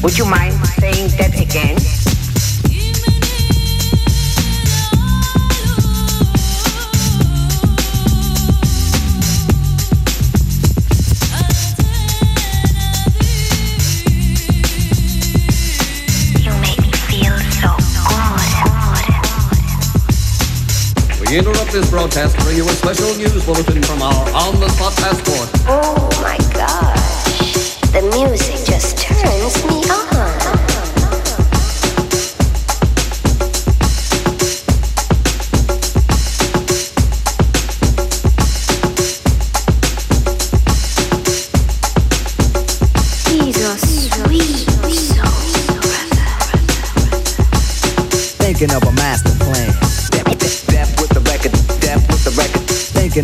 Would you mind saying that again? You made me feel so hard, hard, hard, hard. We interrupt this broadcast to bring you a special news bulletin from our on-the-spot passport. Oh my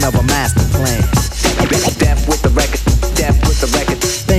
of a master plan.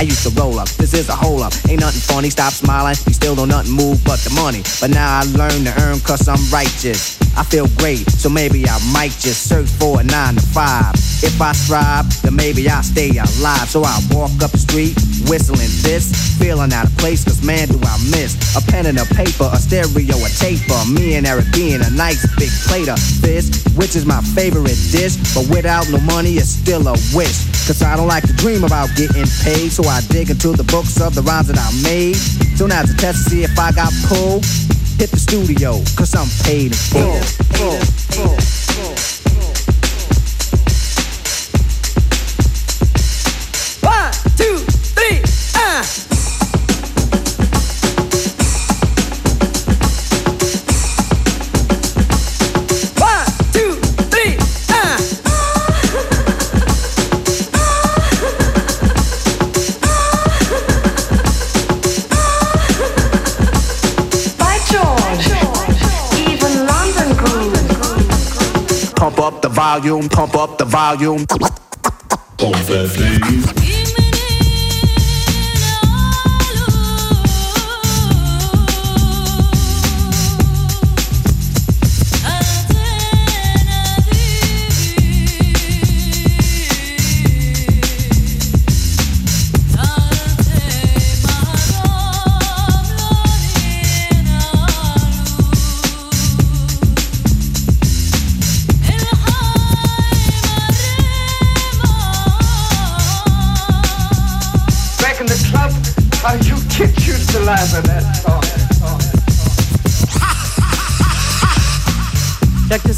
I used to roll up. This is a hole up. Ain't nothing funny. Stop smiling. You still don't nothing move but the money. But now I learn to earn cause I'm righteous. I feel great, so maybe I might just search for a nine to five. If I strive, then maybe I'll stay alive. So I walk up the street, whistling this, feeling out of place, cause man, do I miss a pen and a paper, a stereo, a taper. Me and Eric being a nice big plate of fish, which is my favorite dish. But without no money, it's still a wish. Cause I don't like to dream about getting paid, so I dig into the books of the rhymes that I made. So now it's a test to see if I got pulled hit the studio, cause I'm paid in full. full, full, full. Volume, pump up the volume. Pump that bass.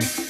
Bye.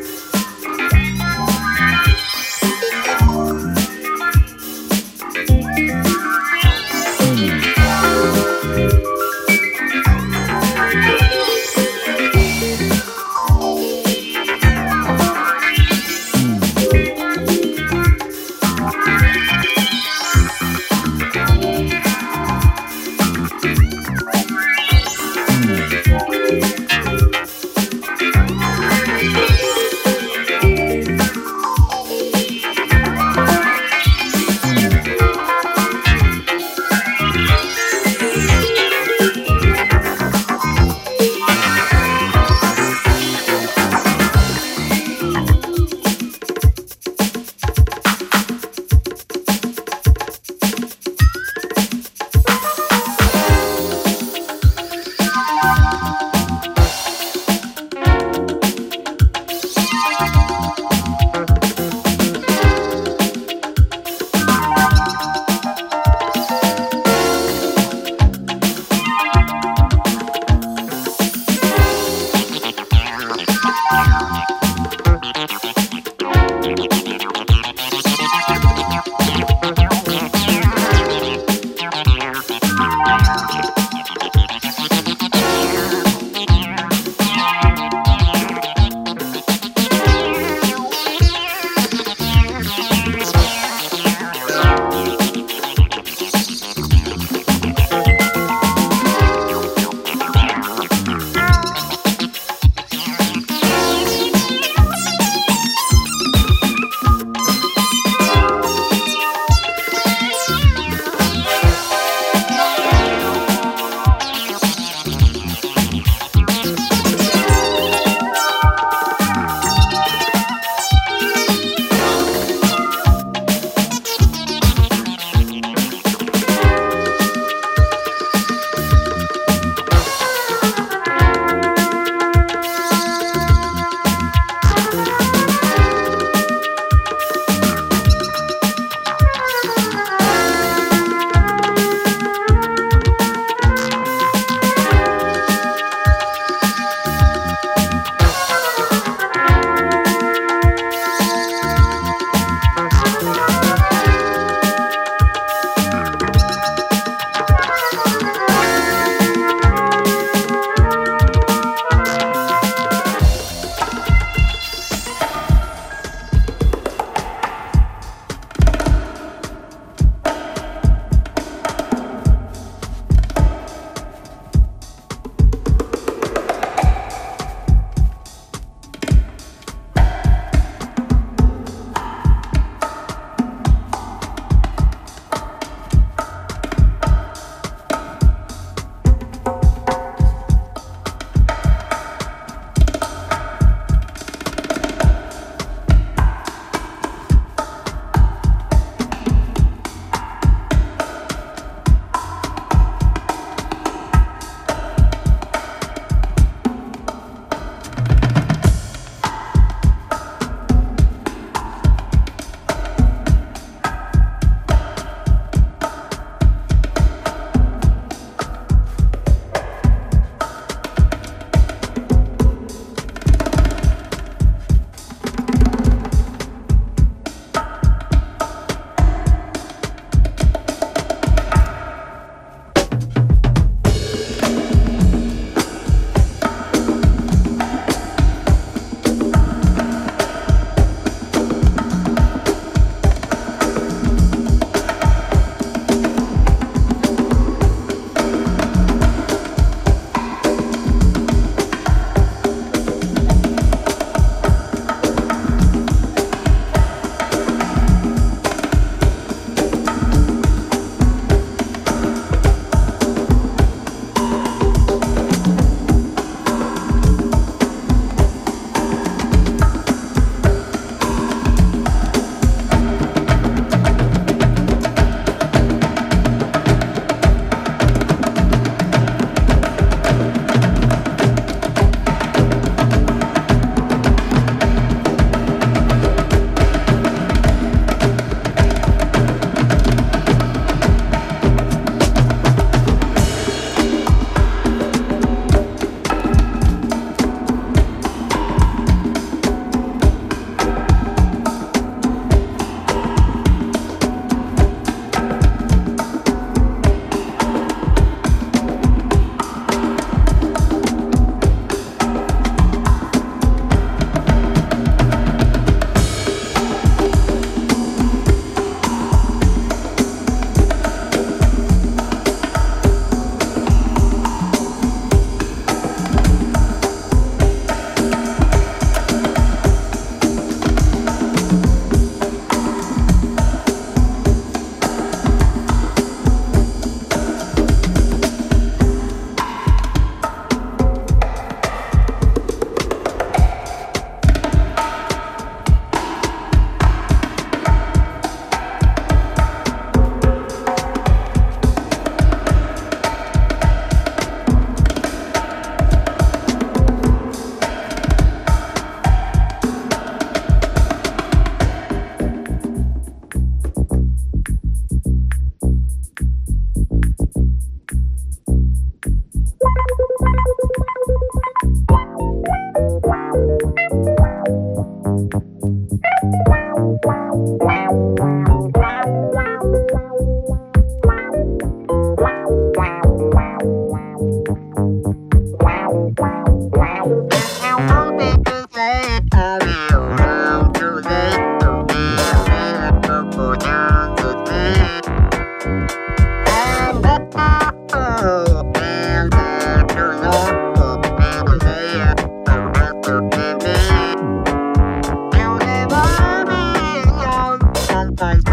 Bye.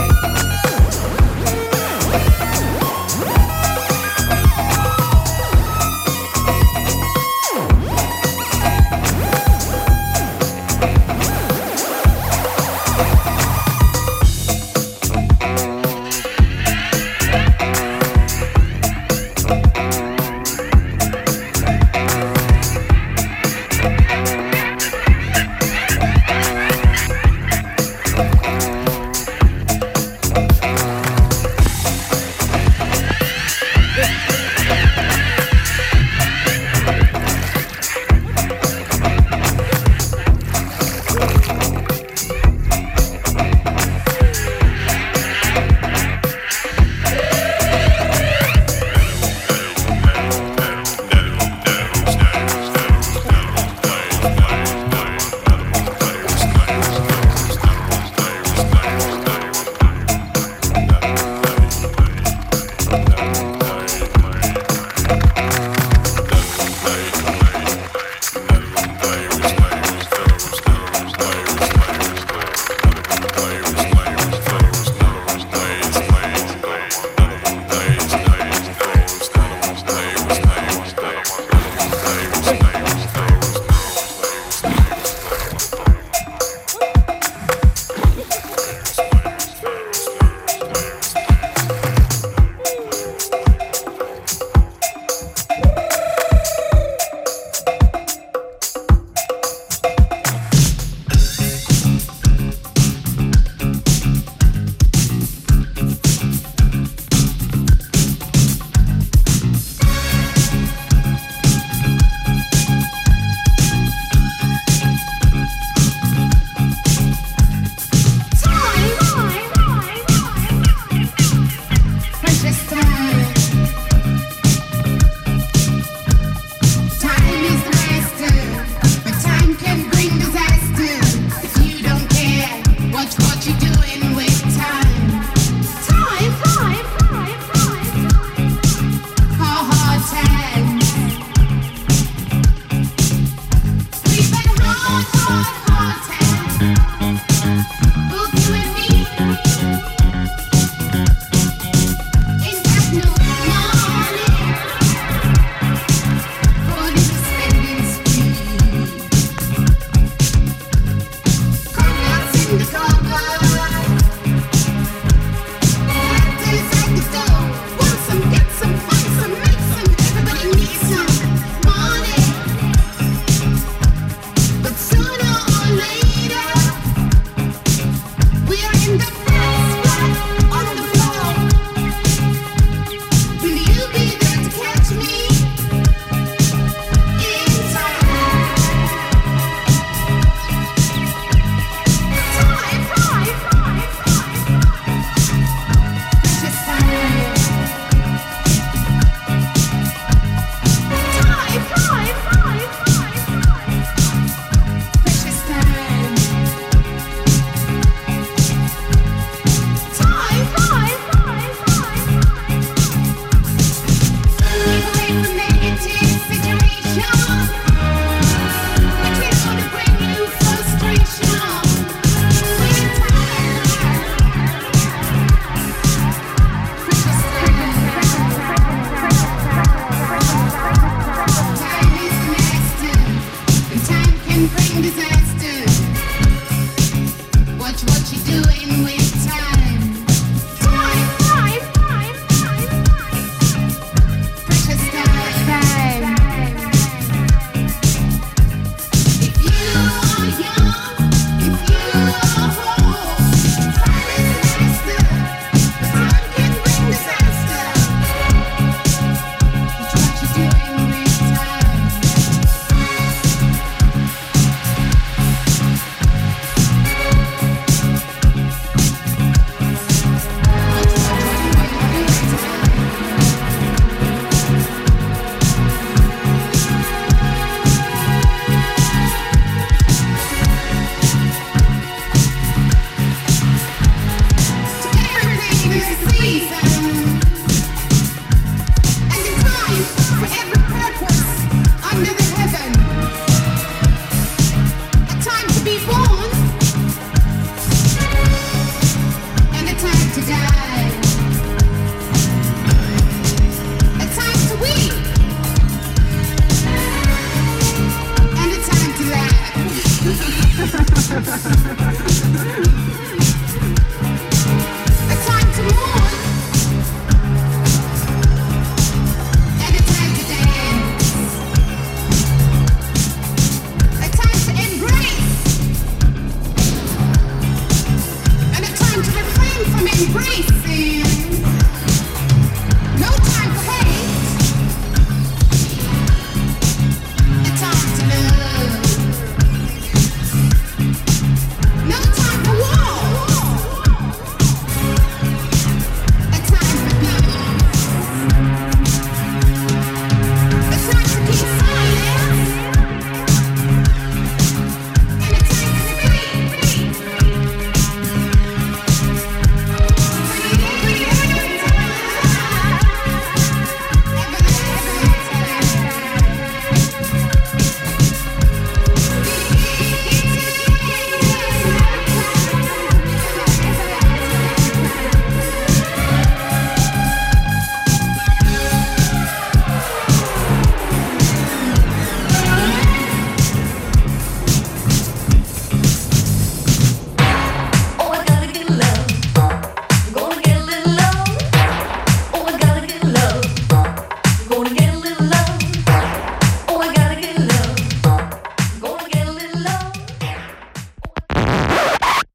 Bye.